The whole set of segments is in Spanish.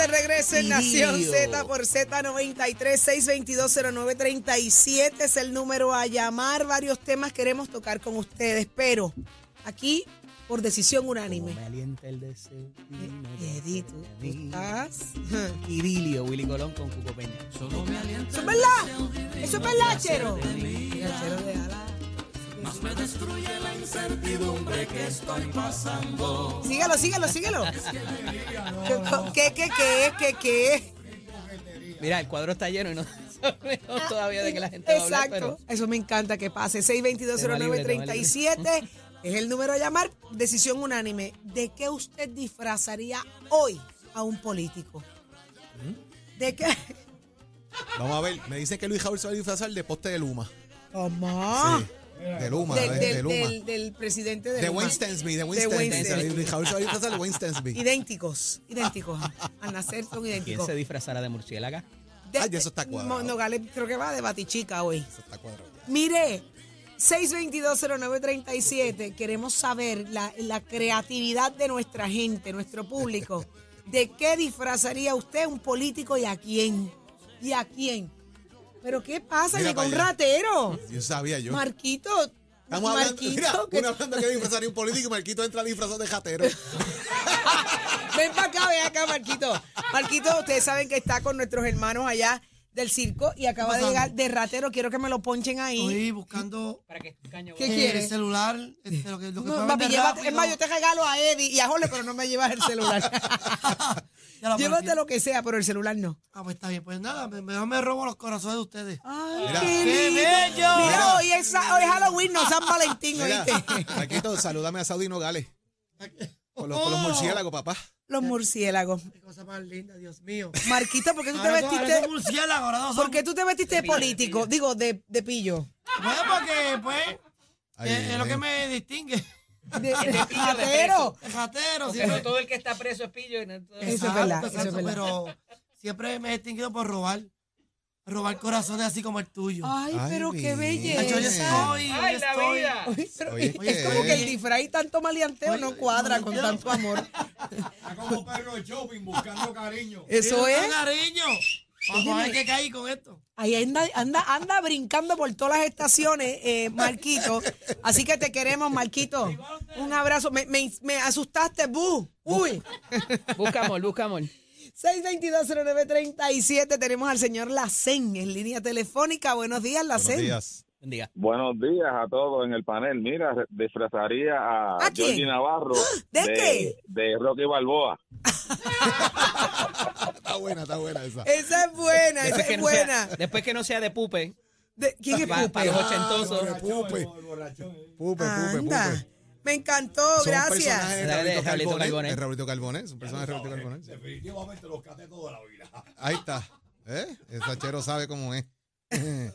De regreso en Nación Z por Z93, 6220937 es el número a llamar. Varios temas queremos tocar con ustedes, pero aquí por decisión unánime. Me alienta el deseo. Eh, ¿tú, tú estás? Idilio, Willy Colón con Cuco Peña. ¿Eso es verdad? ¿Eso es verdad, Chero? Chero de ala. Síguelo, síguelo, síguelo. ¿Qué, qué, qué, qué, qué? Mira, el cuadro está lleno y no sabemos todavía de que la gente va a hablar, Exacto. pero Eso me encanta que pase. Tema libre, 6220937 es el número a llamar. Decisión unánime. ¿De qué usted disfrazaría hoy a un político? ¿De qué? Vamos a ver, me dicen que Luis Javier se va a disfrazar de poste de Luma. ¿Cómo? Sí, de Luma, Del, de, del- de Luma. del- del presidente de, de Luma. Wayne Stensby, de a disfrazar de. Idénticos, idénticos. Al nacer son ¿quién idénticos. se disfrazará de murciélaga? De- Ay, eso está cuadrado. Nogales creo que va de Batichica hoy. Eso está cuadrado. Mire, 6220937, queremos saber la, la creatividad de nuestra gente, nuestro público. ¿De qué disfrazaría usted un político y a quién? ¿Y a quién? ¿Pero qué pasa? Mira Llegó un allá. ratero. Yo sabía yo. Marquito. Estamos hablando, Marquito, mira, que- uno hablando que disfrazaría un político y Marquito entra disfrazado de jatero. Ven para acá, ven acá, Marquito. Marquito, ustedes saben que está con nuestros hermanos allá del circo y acaba de llegar de ratero. Quiero que me lo ponchen ahí. Estoy buscando ¿Para qué caño? ¿Qué eh, quieres? el celular, este, lo que, lo que No, pueda papi, vender llévate- rápido. es más, yo te regalo a Eddie y a Jorge, pero no me llevas el celular. Llévate partí. lo que sea, pero el celular no. Ah, pues está bien. Pues nada, me- mejor me robo los corazones de ustedes. Ay, Mira. qué ¡Qué lindo. bello! Mira, hoy es, hoy es Halloween, no San Valentín, Mira, ¿oíste? Marquito, salúdame a Saudi Nogales. Con los, con los murciélagos, papá. Los murciélagos. Qué cosa más linda, Dios mío. Marquito, ¿por qué tú te Ahora vestiste? son murciélagos, ahora no son- ¿Por qué tú te vestiste de político? Digo, de, de pillo. Pues porque, pues, Ay, es, es lo que me distingue. De, de ratero. Ratero, no todo el que está preso es pillo. y no todo- Eso es verdad, Exacto, eso es verdad. Pero siempre me he distinguido por robar. Robar corazones así como el tuyo. Ay, Ay, pero qué mira. Ay, belleza. estoy, hoy ¡Ay, la estoy. vida! Oye, pero Oye, es como que el disfraz y tanto maleanteo no cuadra con oye. tanto amor. como perro de shopping buscando cariño. Eso Mira, es. cariño. Vamos a ver qué caí con esto. Ahí anda, anda, anda brincando por todas las estaciones, eh, Marquito. Así que te queremos, Marquito. Un abrazo. Me, me, me asustaste, Bu. Uy. Busca amor, busca amor. 6220937 tenemos al señor Lacen en línea telefónica. Buenos días, Buenos Lacen. días. Bendiga. Buenos días a todos en el panel. Mira, disfrazaría a, ¿A? Georgie Navarro ¿De qué? de Rocky Balboa. Está buena, está buena esa. Esa es buena, esa Después que, es no sea, buena. después que no sea de pupe, De- ¿Quién es para, Pupe? los ochentosos. Pupe, pupe, pupe. Me encantó, Son gracias. personajes de Raulito. Carbonell. de Raulito Carbonell, es un personaje de Raulito Carbonell. Definitivamente los catetos de la vida. Ahí está. ¿Eh? El sachero sabe cómo es.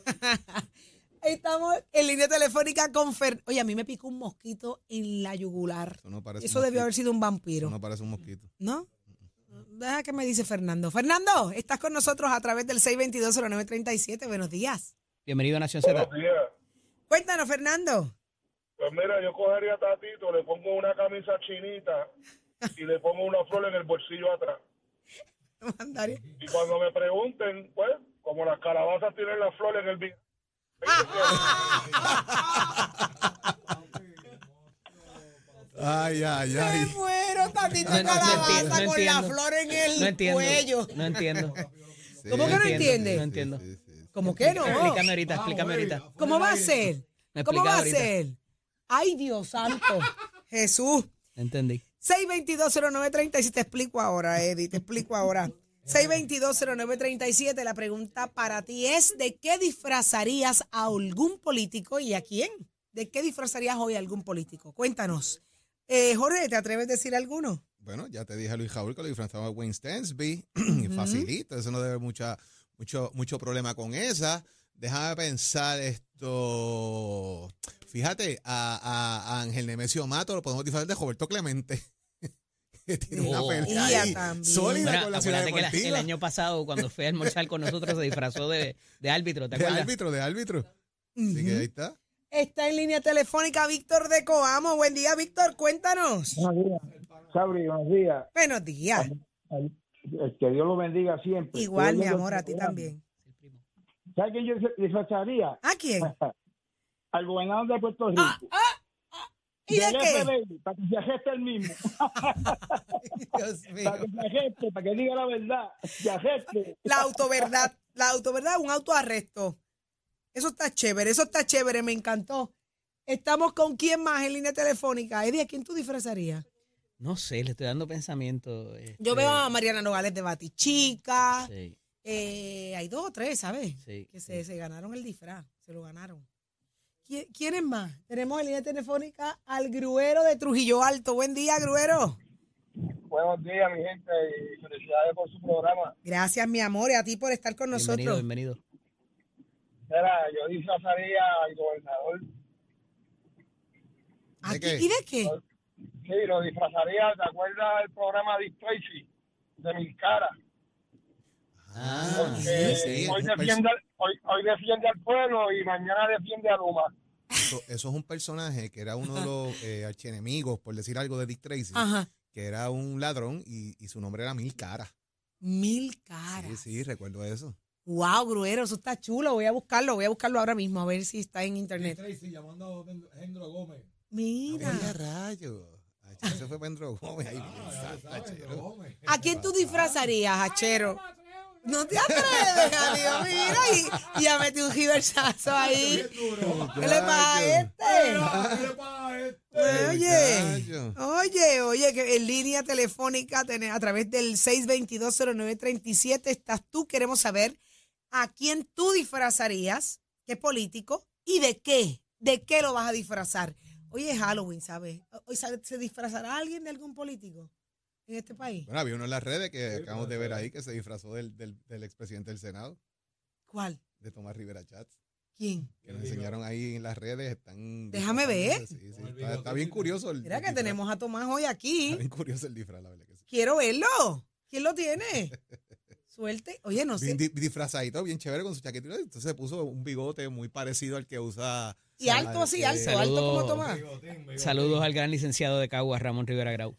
Estamos en línea telefónica con Fer. Oye, a mí me picó un mosquito en la yugular. Eso no parece Eso debió haber sido un Eso vampiro. no parece un mosquito. ¿No? Deja que me dice Fernando. Fernando, estás con nosotros a través del 622-0937. Buenos días. Bienvenido a Nación Z. días. Cuéntanos, Fernando. Pues mira, yo cogería a Tatito, le pongo una camisa chinita y le pongo una flor en el bolsillo atrás. Mandaré. Y cuando me pregunten, pues, como las calabazas tienen la flor en el vi- Ay, ay, Me ay. muero, Tatito No, no, no calabaza entiendo, con la flor en el No entiendo. cuello. No entiendo. Sí. ¿Cómo que no entiende? No entiendo. Sí, sí, sí. ¿Cómo que no? Explícame ahorita, explícame ahorita. ¿Cómo va a ser? Me ¿Cómo va a ser? Ay, Dios santo. Jesús. Entendí. 6220937, te explico ahora, Eddie, te explico ahora. 6220937, la pregunta para ti es, ¿de qué disfrazarías a algún político y a quién? ¿De qué disfrazarías hoy a algún político? Cuéntanos. Eh, Jorge, ¿te atreves a decir alguno? Bueno, ya te dije a Luis Jaúl que lo disfrazaba a Wayne Stensby. y facilito, eso no debe haber mucha, mucho, mucho problema con esa. Déjame pensar esto. Fíjate, a, a- a Ángel Nemesio Mato lo podemos disfrazar de Roberto Clemente. que tiene una Oh. pelea ahí sólida Bueno, con la ciudad que la- el año pasado, cuando fue a almorzar con nosotros, se disfrazó de, de árbitro, ¿te de acuerdas? árbitro, de árbitro. Así que ahí está. Está en línea telefónica Víctor de Coamo. Buen día, Víctor, cuéntanos. Buenos días. Sabri, buenos días. Buenos días. Que Dios lo bendiga siempre. Igual, mi amor, a ti también. ¿Sabes quién yo disfrazaría? ¿A quién? Al gobernador de Puerto Rico. ¿Y de qué? FBI, para que se ageste el mismo. Dios mío. para que se ageste, para que diga la verdad. Se ageste. La autoverdad, la autoverdad, un autoarresto. Eso está chévere, eso está chévere, me encantó. Estamos con quién más en línea telefónica. Eddie, ¿a quién tú disfrazarías? No sé, le estoy dando pensamiento. este, Yo veo a Mariana Nogales de Batichica. Sí, Eh, hay dos o tres, ¿sabes? sí. Que se, se ganaron el disfraz, se lo ganaron. ¿Qui- ¿Quiénes más? Tenemos en línea telefónica al gruero de Trujillo Alto. Buen día, gruero. Buenos días, mi gente, y felicidades por su programa. Gracias, mi amor, y a ti por estar con Bienvenido, nosotros. bienvenido. Mira, yo disfrazaría al gobernador. ¿A ¿De ti? qué? ¿Y de qué? Sí, lo disfrazaría. ¿Te acuerdas del programa Dick Tracy? De Mil Caras. Ah, Eh, sí, sí, hoy, defiende, hoy, hoy defiende al pueblo y mañana defiende a Luma. Eso, eso es un personaje que era uno de los eh, archienemigos, por decir algo, de Dick Tracy, Ajá. que era un ladrón y, y su nombre era Mil Cara. Mil caras. Sí, sí, recuerdo eso. Wow, gruero, eso está chulo. Voy a buscarlo, voy a buscarlo ahora mismo, a ver si está en internet. Tracy llamando a Gendro Gómez. Mira. ¡Qué rayo! Ay, Ese fue Pedro Gómez ahí. bien santa, chero. ¿A quién tú disfrazarías, Hachero? No te atreves, amigo. Mira, y, y ya metí un giversazo ahí. ¿Qué le pasa a este? Oye, Rayo. oye, oye, que en línea telefónica a través del 6220937 estás tú. Queremos saber a quién tú disfrazarías, qué político y de qué, de qué lo vas a disfrazar. Hoy es Halloween, ¿sabes? Hoy se disfrazará alguien de algún político en este país. Bueno, había uno en las redes que acabamos de ver ahí que se disfrazó del, del, del expresidente del Senado, ¿Cuál? de Tomás Rivera Chats. ¿Quién? Que nos enseñaron ahí en las redes. Están Déjame ver. disfrazándose, Sí, sí, está, está bien curioso el Mira el que disfraz. tenemos a Tomás hoy Está aquí. bien curioso el disfraz, la verdad que sí. Quiero verlo. ¿Quién lo tiene? Suerte. Oye, no sé. Bien di- disfrazadito, bien chévere con su chaquetita. Entonces se puso un bigote muy parecido al que usa. Y alto así, alto, alto como. Tomás. Saludos al gran licenciado de Caguas, Ramón Rivera Grau.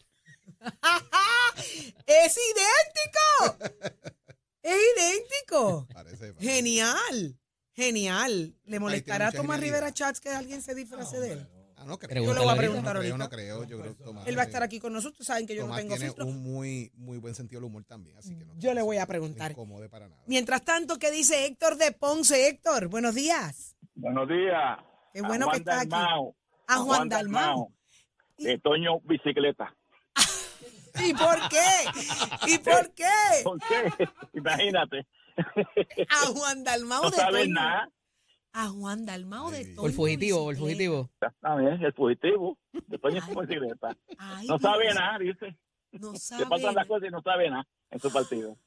¡Es idéntico! ¡Es idéntico! Parece, parece. Genial. Genial. ¿Le molestará a Tomás genialidad. Rivera Chats que alguien se disfrace de él? Ah, no creo. Yo le voy a preguntar no creo, ahorita. no creo, yo creo que Tomás. Él va a estar aquí con nosotros. Saben que yo Tomás no tengo tiene filtro. un muy, muy buen sentido del humor también, así que no. Yo le voy a preguntar. para nada. Mientras tanto, ¿qué dice Héctor de Ponce? Héctor, buenos días. Buenos días. Qué bueno que estás aquí. A Juan Dalmao. De Toño Bicicleta. ¿Y por qué? ¿Y por qué? ¿Por qué? Imagínate. A Juan Dalmao No de sabes Toño. nada. A Juan Dalmao de Toño. Por fugitivo, Bicicleta. fugitivo. Exactamente, el fugitivo. De. Bicicleta. No sabe Dios, nada, dice. No Le sabe. pasan las cosas y no sabe nada en su partido.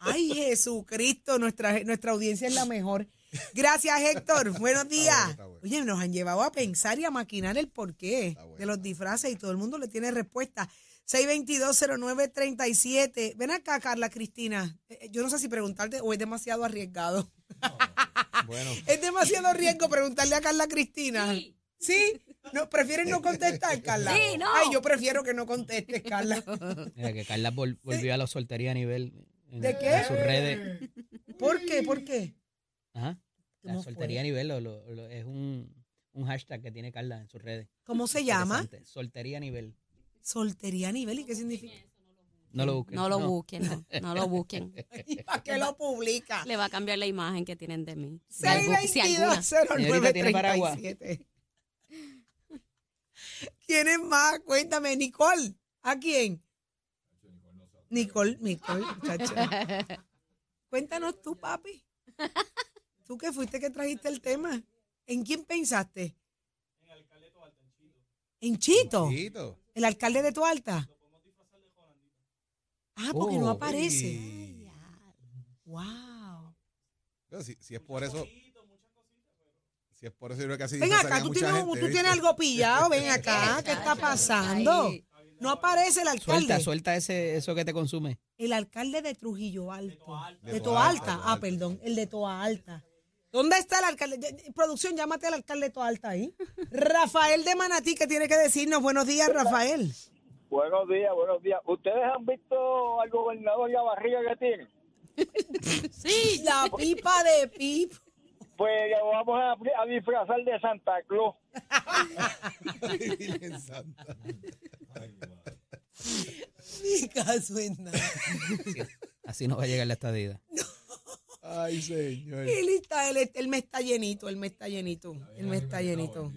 Ay, Jesucristo, nuestra, nuestra audiencia es la mejor. Gracias, Héctor. Buenos días. está bueno. Oye, nos han llevado a pensar y a maquinar el porqué de los disfraces y todo el mundo le tiene respuesta. 6220937. Ven acá, Carla Cristina. Eh, Yo no sé si preguntarte o es demasiado arriesgado. Bueno, Es demasiado riesgo preguntarle a Carla Cristina. ¿Sí? No, ¿Prefieres no contestar, Carla? Sí, no. Ay, yo prefiero que no contestes, Carla. Mira que Carla vol- volvió a la soltería a nivel en, ¿De qué? en sus redes. ¿Por qué? ¿Por qué? Ajá. La ¿Cómo soltería fue? a nivel lo- lo- lo- es un, un hashtag que tiene Carla en sus redes. ¿Cómo se llama? Soltería a nivel. Soltería a nivel. ¿Y qué significa? No lo busquen. No lo busquen, no, no lo busquen. ¿Y para qué lo publica? Le va a cambiar la imagen que tienen de mí. Si algu- si alguna. Señorita, ¿tiene paraguas? 6220937. ¿Quién es más? Cuéntame, Nicole. ¿A quién? Nicole, Nicole, muchacha. Cuéntanos tú, papi. Tú que fuiste que trajiste el tema. ¿En quién pensaste? En Chito. Chito. El alcalde de Toalta. Ah, porque no Oh, aparece. y- Wow. Pero si, si es por eso, Si es por eso yo creo que así Ven acá, tú tienes, gente, tú ¿viste? tienes algo pillado, ven acá, ¿qué está pasando? Ay. No aparece el alcalde. Suelta, suelta ese, eso que te consume. El alcalde de Trujillo Alto. De, De Toa. Alta. Ah, perdón, el de Toa Alta. ¿Dónde está el alcalde? De- de- Producción, llámate al alcalde de Toa Alta ahí. Rafael de Manatí, que tiene que decirnos buenos días, Rafael. Buenos días, buenos días. ¿Ustedes han visto al gobernador y la barriga que tiene? Sí. La pipa de pip. Pues lo vamos a, a disfrazar de Santa Claus. Ni caso en nada. Así no va a llegar la estadía. Ay, señor. Él está, él, él me está llenito, él me está llenito, él me está llenito.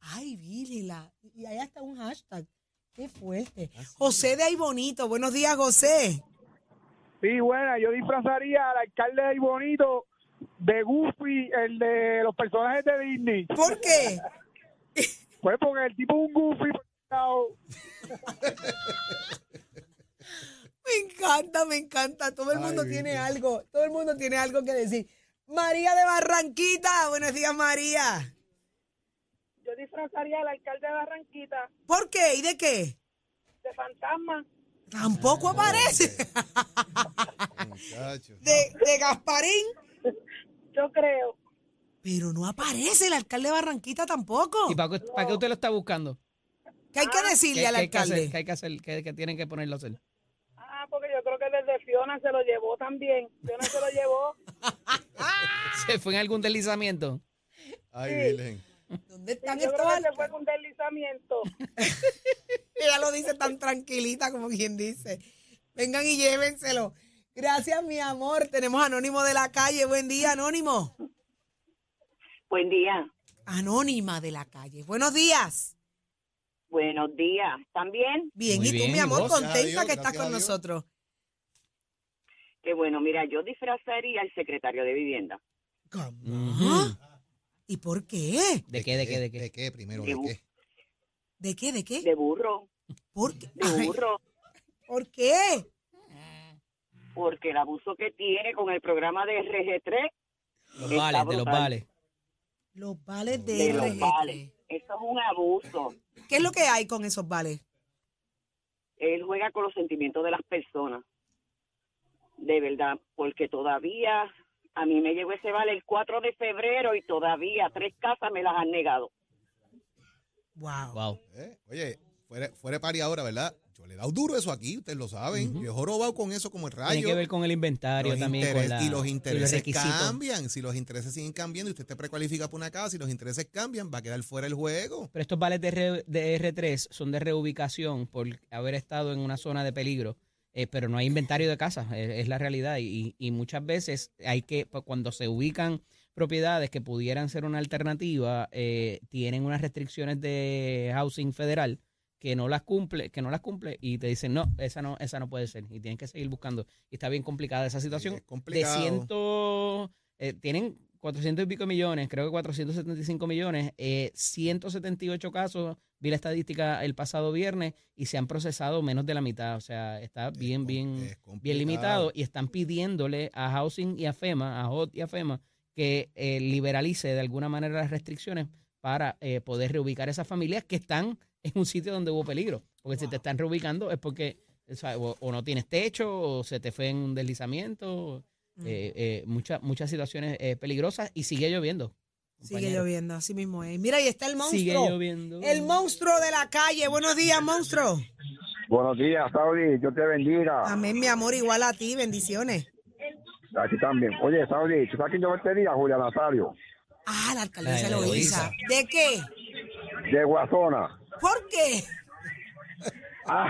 Ay, Billy, la, y allá está un hashtag. Qué fuerte. José de ahí bonito. Buenos días, José. Sí, bueno, yo disfrazaría al alcalde de Bonito de Goofy, el de los personajes de Disney. ¿Por qué? Pues porque el tipo es un Goofy. Me encanta, me encanta. Todo el mundo tiene algo, todo el mundo tiene algo que decir. María de Barranquita. Buenos días, María. Yo disfrazaría al alcalde de Barranquita ¿Por qué? ¿Y de qué? de fantasma. Tampoco aparece. Muchacho. De, de Gasparín. Yo creo. Pero no aparece el alcalde de Barranquita tampoco. ¿Y para, qué- para qué usted lo está buscando? ¿Qué hay que decirle ¿Qué, al qué hay que hacer? alcalde? ¿Qué hay que hacer? ¿Qué, qué tienen que ponerlo a hacer? Desde Fiona se lo llevó también. Fiona se lo llevó. ¿Se fue en algún deslizamiento? Ay, Sí. Virgen. ¿Dónde Yo están creo estos que se fue con un deslizamiento. Ella lo dice tan tranquilita como quien dice. Vengan y llévenselo. Gracias, mi amor. Tenemos Anónimo de la calle. Buen día, Anónimo. Buen día. Anónima de la calle. Buenos días. Buenos días. ¿También? Bien, Muy y tú, bien, mi ¿y amor, vos? contenta Dios, que estás con nosotros. Que bueno, mira, yo disfrazaría al secretario de vivienda. Ujú. ¿Y por qué? ¿De qué, de qué, de qué? ¿De qué primero? De ¿De bu- qué? ¿De qué? ¿De qué? De burro. ¿Por qué? De Ay, burro. ¿Por qué? Porque el abuso que tiene con el programa de RG3 Los Está vales, de los brutal. vales. Los vales de, de los RG3. vales. Eso es un abuso. ¿Qué es lo que hay con esos vales? Él juega con los sentimientos de las personas. De verdad, porque todavía a mí me llegó ese vale el 4 de febrero y todavía tres casas me las han negado. Wow. Wow. ¿Eh? Oye, fuera, fuera de pari ahora, ¿verdad? Yo le he dado duro eso aquí, ustedes lo saben. Yo he jorobado con eso como el rayo. Tiene que ver con el inventario Los también. interes- con la- y los intereses cambian. Si los intereses siguen cambiando y usted te precualifica por una casa, si los intereses cambian, va a quedar fuera el juego. Pero estos vales de, R, de R3 son de reubicación por haber estado en una zona de peligro, eh, pero no hay inventario de casas, es, es la realidad. Y, y muchas veces hay que, pues, cuando se ubican propiedades que pudieran ser una alternativa, eh, tienen unas restricciones de housing federal que no las cumple, que no las cumple y te dicen no, esa no, esa no puede ser y tienen que seguir buscando. Y está bien complicada esa situación. es. De ciento, eh, tienen 400 y pico millones, creo que 475 millones, eh, 178 casos, vi la estadística el pasado viernes y se han procesado menos de la mitad, o sea, está bien, bien, es bien limitado y están pidiéndole a Housing y a FEMA, a HOT y a FEMA, que eh, liberalice de alguna manera las restricciones para eh, poder reubicar esas familias que están en un sitio donde hubo peligro. Porque si te están reubicando es porque o, sea, o- o no tienes techo o se te fue en un deslizamiento. Eh, eh, muchas muchas situaciones eh, peligrosas y sigue lloviendo. Sigue lloviendo, así mismo es. Mira, ahí está el monstruo. Sigue lloviendo. El monstruo de la calle. Buenos días, monstruo. Buenos días, Saudi. Dios te bendiga. Amén, mi amor, igual a ti. Bendiciones. Aquí también. Oye, Saudi, ¿tú sabes quién yo metería? Julia Nazario, Ah, la alcaldesa. ¿De qué? de Guasona. ¿Por qué? Ah,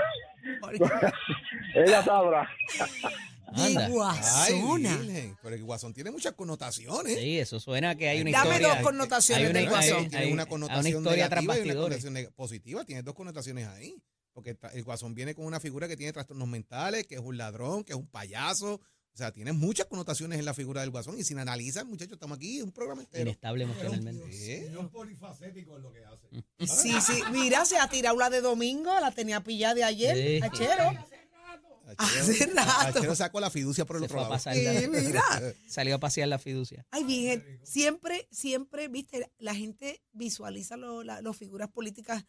¿Por qué? ella sabrá. De. Ay, pero el guasón tiene muchas connotaciones. Sí, eso suena que hay una Dame historia. dos connotaciones hay una, del guasón. Hay- una hay connotación una negativa y una connotación positiva. Tiene dos connotaciones ahí. Porque el guasón viene con una figura que tiene trastornos mentales, que es un ladrón, que es un payaso. O sea, tiene muchas connotaciones en la figura del guasón. Y sin analizar, muchachos, estamos aquí, un programa entero. Inestable emocionalmente. Sí. Señor polifacético es lo que hace. Sí, sí. Mira, se ha tirado la de domingo, la tenía pillada de ayer. Sí. Hace rato. Sacó la fiducia por el Se otro lado. Sí, mira. Salió a pasear la fiducia. Ay, bien, siempre, siempre, viste, la gente visualiza las figuras políticas,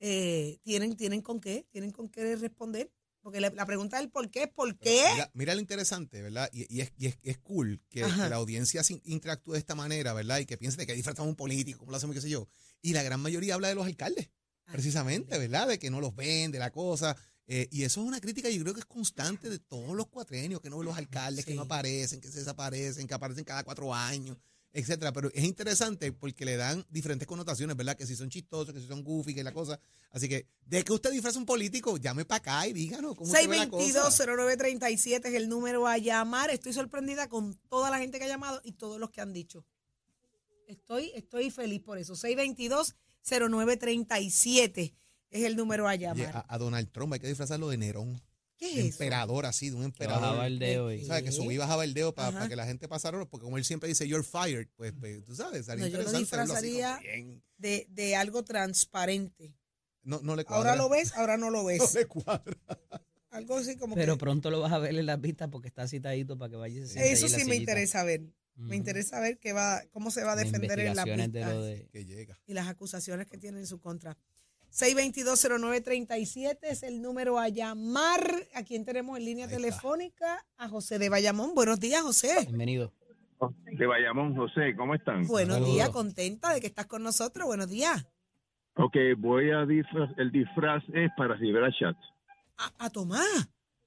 eh, tienen, tienen con qué, tienen con qué responder. Porque la, la pregunta del por qué es por qué. Mira, mira lo interesante, ¿verdad? Y, y es, y es, es cool que, la audiencia interactúe de esta manera, ¿verdad? Y que piense de que disfrazamos un político, como lo hacemos, qué sé yo. Y la gran mayoría habla de los alcaldes, precisamente, ¿verdad? De que no los ven, de la cosa. Eh, y eso es una crítica, yo creo que es constante de todos los cuatrenios, que no los alcaldes, que no aparecen, que se desaparecen, que aparecen cada cuatro años, etcétera. Pero es interesante porque le dan diferentes connotaciones, ¿verdad? Que si son chistosos, que si son goofy, que la cosa. Así que, de que usted disfraza un político, llame para acá y díganos cómo usted ve la cosa. 622-0937 es el número a llamar. Estoy sorprendida con toda la gente que ha llamado y todos los que han dicho. Estoy, estoy feliz por eso. 622-0937 es el número a Oye, llamar. a, a Donald Trump hay que disfrazarlo de Nerón. ¿Qué es de eso? emperador así, de un emperador. bajaba el dedo ¿Sabes? Que subía y bajaba el dedo para Ajá. que la gente pasara, porque como él siempre dice, you're fired, pues, pues, tú sabes, No, sería yo lo disfrazaría de, de algo transparente. No, no le cuadra. Ahora lo ves, ahora no lo No ves. le cuadra. Algo así como Pero que... pronto lo vas a ver en las vistas porque está citadito para que vaya y se siente Eso la sí me sillita. interesa ver. Me interesa ver qué va, cómo se va a defender en de de- Que llega. y las acusaciones que tiene en su contra. 6220937 es el número a llamar. ¿A quién tenemos en línea telefónica? A José de Bayamón. Buenos días, José. Bienvenido. De Bayamón, José, ¿cómo están? Buenos días, contenta de que estás con nosotros. Buenos días. Ok, voy a disfraz, el disfraz es para Rivera Chat. A, a tomar.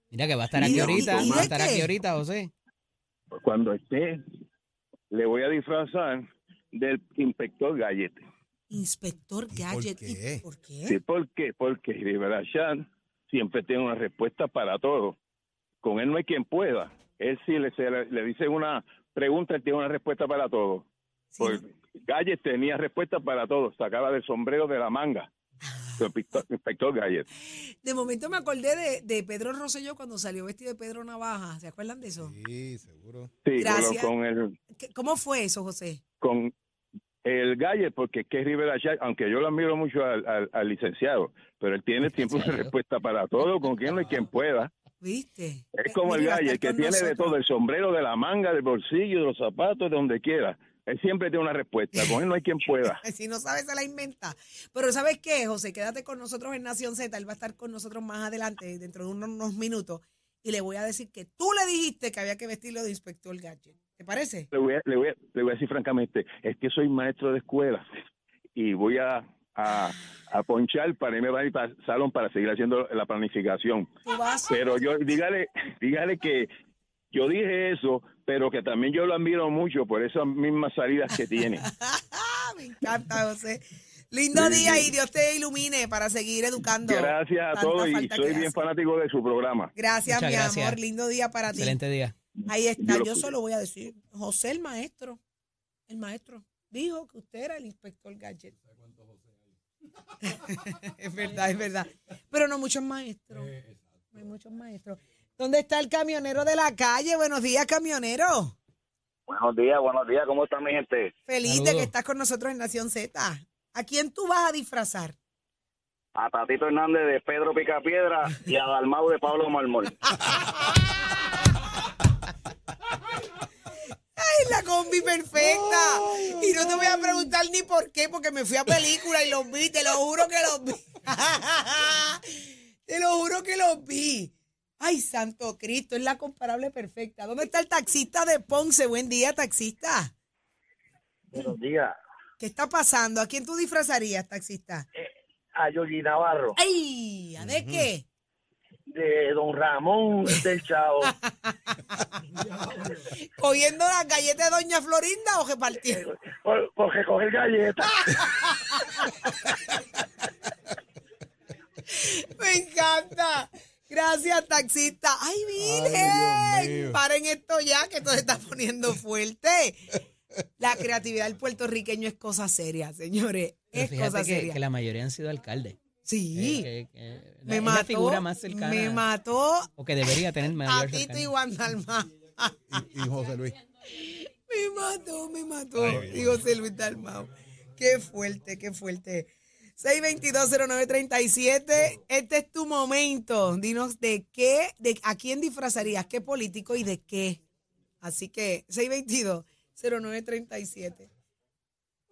Mira que va a estar aquí ahorita. ¿y Va a estar qué? aquí ahorita, José. Cuando esté, le voy a disfrazar del inspector Gallete. Inspector Gadget. ¿Y ¿Por qué? Sí, ¿por qué? Porque Rivera Chat siempre tiene una respuesta para todo. Con él no hay quien pueda. Él sí le, se le, le dice una pregunta, él tiene una respuesta para todo. Pues, Gallet tenía respuesta para todo, sacaba del sombrero de la manga. Su inspector, inspector Gallet. De momento me acordé de, de Pedro Rosselló cuando salió vestido de Pedro Navaja. ¿Se acuerdan de eso? Sí, seguro. Sí, Gracias. con, con el ¿Qué- ¿Cómo fue eso, José? con el Gallet, porque es que Rivera Chat, aunque yo lo admiro mucho al, al- al licenciado, pero él tiene siempre una respuesta para todo, con quien no hay quien pueda. ¿Viste? Es como el Mira, estar que tiene de todo, el sombrero, de la manga, del bolsillo, de los zapatos, de donde quiera. Él siempre tiene una respuesta, con él no hay quien pueda. Si no sabes, se la inventa. Pero ¿sabes qué, José? Quédate con nosotros en Nación Z. Él va a estar con nosotros más adelante, dentro de unos, unos minutos. Y le voy a decir que tú le dijiste que había que vestirlo de inspector Gadget. ¿Te parece? Le voy, a, le, voy a, le voy a decir francamente, es que soy maestro de escuela y voy a, a, a ponchar para irme a ir para el salón para seguir haciendo la planificación. Pero yo, dígale, dígale que yo dije eso, pero que también yo lo admiro mucho por esas mismas salidas que tiene. Me encanta, José. Lindo día y Dios te ilumine para seguir educando. Gracias a todos y soy bien hace. fanático de su programa. Gracias, Muchas mi gracias. amor. Lindo día para ti. Excelente día. Ahí está, Yo lo yo solo voy a decir, José el maestro, el maestro, dijo que usted era el inspector Gadget. es verdad, es verdad. Pero no muchos maestros. No hay muchos maestros. ¿Dónde está el camionero de la calle? Buenos días, camionero. Buenos días, buenos días, ¿cómo está mi gente? Feliz de que estás con nosotros en Nación Z. ¿A quién tú vas a disfrazar? A Tatito Hernández de Pedro Picapiedra y a Dalmau de Pablo Marmol. ¡Ay, la combi perfecta! Y no te voy a preguntar ni por qué, porque me fui a película y los vi, te lo juro que los vi. te lo juro que los vi. Ay, santo Cristo, es la comparable perfecta. ¿Dónde está el taxista de Ponce? Buen día, taxista. Buenos días. ¿Qué está pasando? ¿A quién tú disfrazarías, taxista? A Yogi Navarro. ¡Ay! ¿a ¿De qué? De Don Ramón del Chao. ¿Cogiendo las galletas de Doña Florinda o repartiendo? Por, por recoger galletas. Me encanta. Gracias, taxista. ¡Ay, Virgen! Paren esto ya, que esto se está poniendo fuerte. La creatividad del puertorriqueño es cosa seria, señores. Pero Es fíjate cosa que, seria. que la mayoría han sido alcaldes. Sí. Eh, que- que- me es mató. la figura más cercana. Me mató O que debería tener mayor a Tito cercanía. y Juan Dalmau. Y José Luis. Me mató, me mató. Ay, y José Luis Dalmau. Qué fuerte, qué fuerte. 6220937, este es tu momento. Dinos de qué, de a quién disfrazarías, qué político y de qué. Así que 6220937.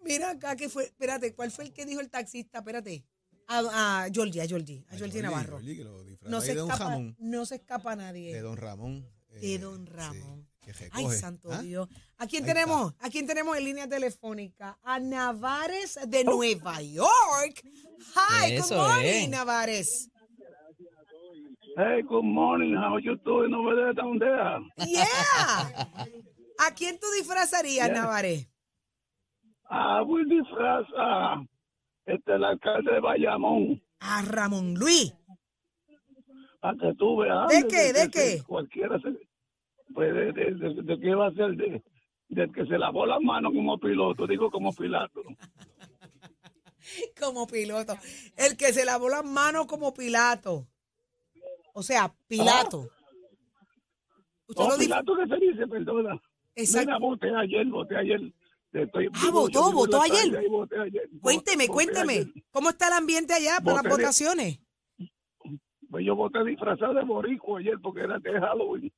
Mira acá que fue, espérate, ¿cuál fue el que dijo el taxista? Espérate. A, a Georgie, a Georgie, a Georgie Navarro. Georgie, que lo No se, de Don escapa, no se escapa nadie. De Don Ramón. De eh, Don Ramón. que Ay, santo ¿Ah? Dios. ¿A quién Ahí tenemos? ¿A quién tenemos en línea telefónica? A Navares de Nueva York. Hi, Eso good morning, es. Navares. Hey, good morning. How you doing over there down there? Yeah. ¿A quién tú disfrazarías, Yeah. Navares? Ah, voy disfraz a este, el alcalde de Bayamón. A Ramón Luis. Para que tú veas. ¿De qué? ¿De qué? Cualquiera se... Pues de, de, de- de qué va a ser de, del que se lavó las manos como piloto, digo como Pilato. Como piloto. El que se lavó las manos como Pilato. O sea, Pilato. Usted Oh, lo Pilato que se dice, perdona. Exacto. Mira, voté ayer, voté ayer. Estoy Ah, votó, votó ayer. voté. Cuénteme, Voté cuénteme. ayer. ¿Cómo está el ambiente allá para las Voté de- votaciones? Pues yo voté disfrazado de boricua ayer porque era de Halloween.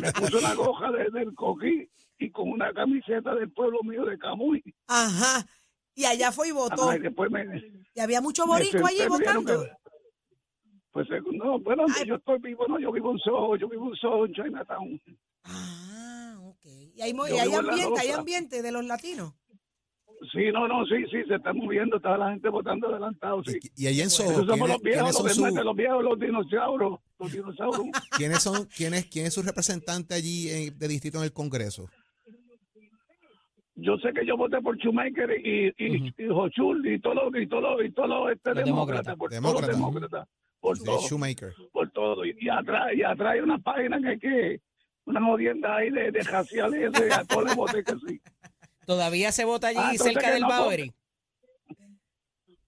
Me puse una goja de, del coquí y con una camiseta del pueblo mío de Camuy. Ajá. Y allá fue y votó. Ay, después me, Y había mucho me boricua allí votando. que- Pues eh, no, bueno, yo estoy vivo, no, yo vivo en Soho, yo vivo en Soho, en Chinatown. Ah. Y hay, y hay ambiente, hay ambiente de los latinos. Sí, no, no, sí, sí, se está moviendo, está la gente votando adelantado, sí. Y ahí en Soho, somos ¿quiénes, los viejos, quiénes son los, de los viejos, los dinosaurios, los dinosaurios. quiénes son, quiénes, quién es su representante allí en- de distrito en el Congreso? yo sé que yo voté por Schumacher y, y, y Hochul y todo lo y todo y todo lo este Los demócrata, demócratas. por Demócratas. todos los demócratas, por todo, Shoemaker. por todo y, y atrás y atrás hay una página que que una jodienda ahí de, de raciales ese, a todos les voté que sí. Todavía se vota allí Ah, entonces cerca que del no Bowery.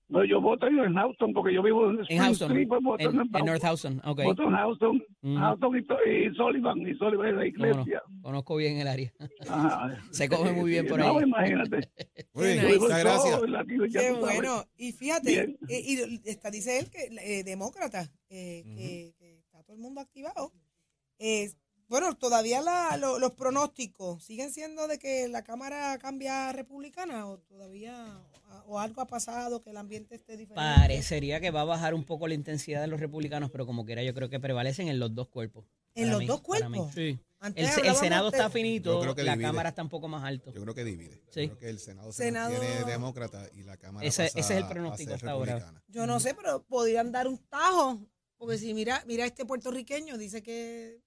No, yo voto en Houston porque yo vivo en En Spring Houston. Street, pues, voto En, en, en North Houston. Ok. voto en Houston, Mm. Houston y, to- y Sullivan y Sullivan es la Cómo no. iglesia. Conozco bien el área. Ajá. Se come muy bien Sí, por no, ahí. imagínate. Muy bien, Yo muchas gracias. Ya Qué tú sabes. bueno. Y fíjate, Bien. eh, y está, dice él que eh, demócrata, eh, que, que está todo el mundo activado. Eh, bueno, todavía la- lo- los pronósticos siguen siendo de que la Cámara cambia a republicana o todavía o algo ha pasado que el ambiente esté diferente. Parecería que va a bajar un poco la intensidad de los republicanos, pero como quiera, yo creo que prevalecen en los dos cuerpos. ¿En los mí, dos cuerpos? Sí. Antes El, el Senado está Yo finito, creo que la. Cámara está un poco más alto. Yo creo que divide. Sí. Yo creo que el Senado, se Senado- mantiene demócrata y la Cámara Ese- pasa ese es el pronóstico hasta ahora. republicana. Yo no sé, pero podrían dar un tajo, porque si mira, mira este puertorriqueño dice que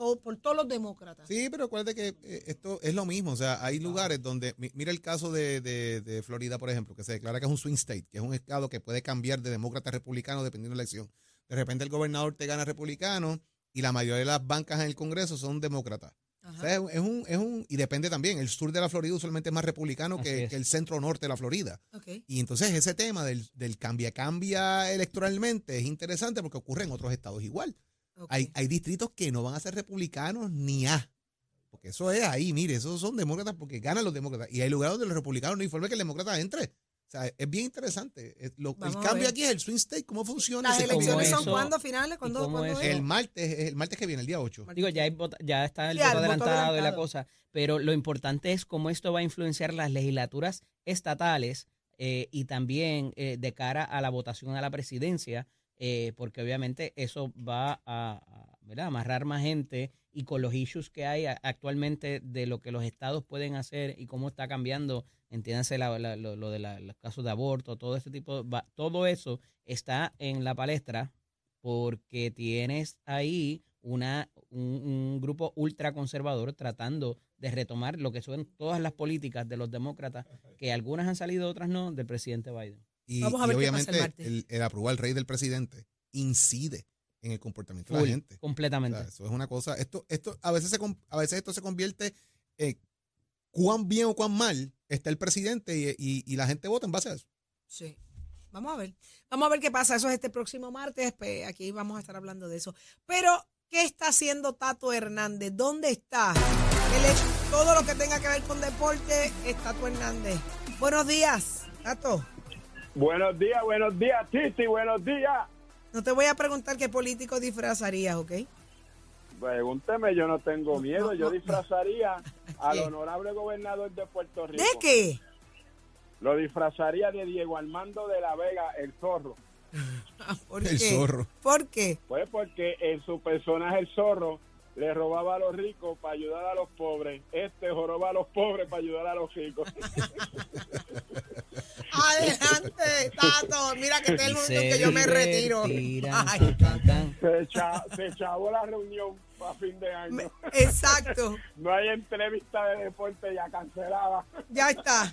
todo, por todos los demócratas. Sí, pero acuérdate que eh, esto es lo mismo. O sea, hay lugares donde, mi- mira el caso de, de- de Florida, por ejemplo, que se declara que es un swing state, que es un estado que puede cambiar de demócrata a republicano dependiendo de la elección. De repente el gobernador te gana republicano y la mayoría de las bancas en el Congreso son demócratas. O sea, es un- es un, y depende también, el sur de la Florida usualmente es más republicano que, es. que el centro norte de la Florida. Y entonces ese tema del, del cambia-cambia electoralmente es interesante porque ocurre en otros estados igual. Hay, hay distritos que no van a ser republicanos ni A. Porque eso es ahí, mire, esos son demócratas porque ganan los demócratas. Y hay lugares donde los republicanos no informan que el demócrata entre. O sea, es bien interesante. Es lo- el cambio aquí es el swing state, cómo funciona. Las elecciones son cuándo finales, cuándo? El martes, es el martes que viene, el día 8. Digo, ya, hay vota- ya está el Sí, voto el voto adelantado y la adelantado. cosa, pero lo importante es cómo esto va a influenciar las legislaturas estatales eh, y también eh, de cara a la votación a la presidencia, eh, porque obviamente eso va a, amarrar más gente y con los issues que hay actualmente de lo que los estados pueden hacer y cómo está cambiando, entiéndase la- lo, de los casos de aborto, todo este tipo, va- todo eso está en la palestra porque tienes ahí una, un, un grupo ultraconservador tratando de retomar lo que son todas las políticas de los demócratas, que algunas han salido, otras no, del presidente Biden. Y, Vamos a y ver qué pasa obviamente el martes. el, el aprobar al rey del presidente incide en el comportamiento de la gente. completamente. O sea, eso es una cosa. Esto, esto, a veces se, a veces esto se convierte en cuán bien o cuán mal está el presidente y, y- y la gente vota en base a eso. Sí. Vamos a ver. Vamos a ver qué pasa. Eso es este próximo martes. pues, aquí vamos a estar hablando de eso. Pero, ¿qué está haciendo Tato Hernández? ¿Dónde está? Él es- todo lo que tenga que ver con deporte es Tato Hernández. Buenos días, Tato. Buenos días, buenos días, Titi, buenos días. No te voy a preguntar qué político disfrazarías, ¿ok? Pregúnteme, yo no tengo miedo. Yo no. disfrazaría al honorable gobernador de Puerto Rico. ¿De qué? Lo disfrazaría de Diego Armando de la Vega, el zorro. ¿Por El qué? zorro. ¿Por qué? Pues porque en su personaje el zorro le robaba a los ricos para ayudar a los pobres. Este joroba a los pobres para ayudar a los ricos. Adelante, Tato. Mira que este es el momento en que yo me retiro. Ay, Se, echa- se echabó la reunión a fin de año. exacto. No hay entrevista de deporte ya cancelada. Ya está.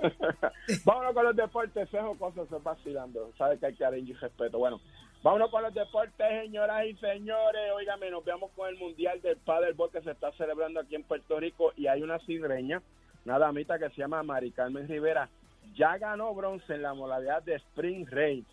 Vámonos con los deportes, Cejo Cosas se vacilando. Sabe que hay cariño y respeto. Bueno, vámonos con los deportes, señoras y señores. Óigame, nos veamos con el Mundial del Paddleball que se está celebrando aquí en Puerto Rico y hay una cidreña, una damita que se llama Mari Carmen Rivera. Ya ganó bronce en la modalidad de Spring Race.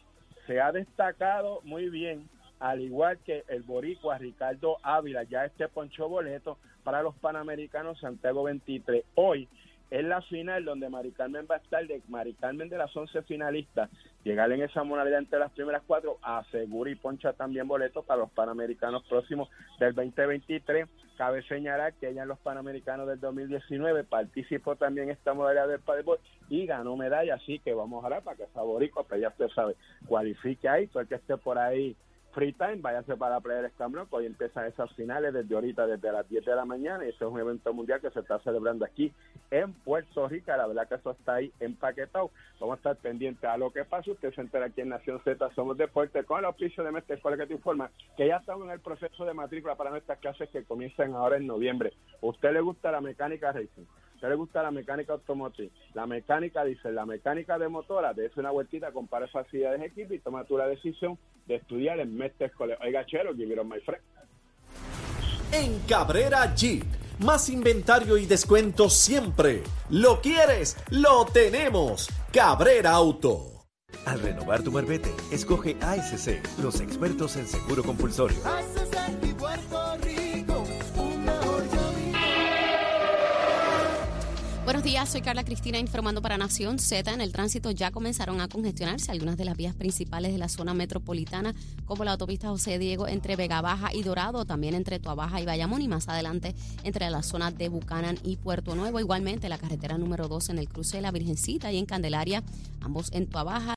Se ha destacado muy bien, al igual que el boricua Ricardo Ávila. Ya este poncho boleto para los Panamericanos Santiago 23. Hoy es la final donde Mari Carmen va a estar de Mari Carmen de las 11 finalistas, llegar en esa modalidad entre las primeras cuatro, asegura y poncha también boletos para los Panamericanos próximos del 2023. Cabe señalar que ella en los Panamericanos del 2019 participó también en esta modalidad del paddleball y ganó medalla, así que vamos a orar para que esa boricua, pues ya usted sabe, cualifique ahí, todo el que esté por ahí free time, váyase para la playa del Escambrón, que hoy empiezan esas finales desde ahorita, desde las 10 de la mañana, y ese es un evento mundial que se está celebrando aquí en Puerto Rico, la verdad que eso está ahí empaquetado, vamos a estar pendientes a lo que pasa, usted se entera aquí en Nación Z, Somos Deportes, con el auspicio de Mestre Escuela que te informa que ya estamos en el proceso de matrícula para nuestras clases que comienzan ahora en noviembre. ¿Usted le gusta la mecánica racing? ¿Usted le gusta la mecánica automotriz? La mecánica, dice, la mecánica de motora, dése una vueltita, compare facilidades de equipo y toma tú la decisión de estudiar en Mestre Escuela. Oiga, chero, give it my friend. En Cabrera Jeep, más inventario y descuento siempre. ¿Lo quieres? Lo tenemos. Cabrera Auto. Al renovar tu marbete, escoge ASC, los expertos en seguro compulsorio. Buenos días, soy Carla Cristina informando para Nación Z. En el tránsito ya comenzaron a congestionarse algunas de las vías principales de la zona metropolitana, como la autopista José Diego entre Vega Baja y Dorado, también entre Tuabaja y Bayamón y más adelante entre la zona de Bucanan y Puerto Nuevo. Igualmente la carretera número 2 en el cruce de la Virgencita y en Candelaria, ambos en Tuabaja.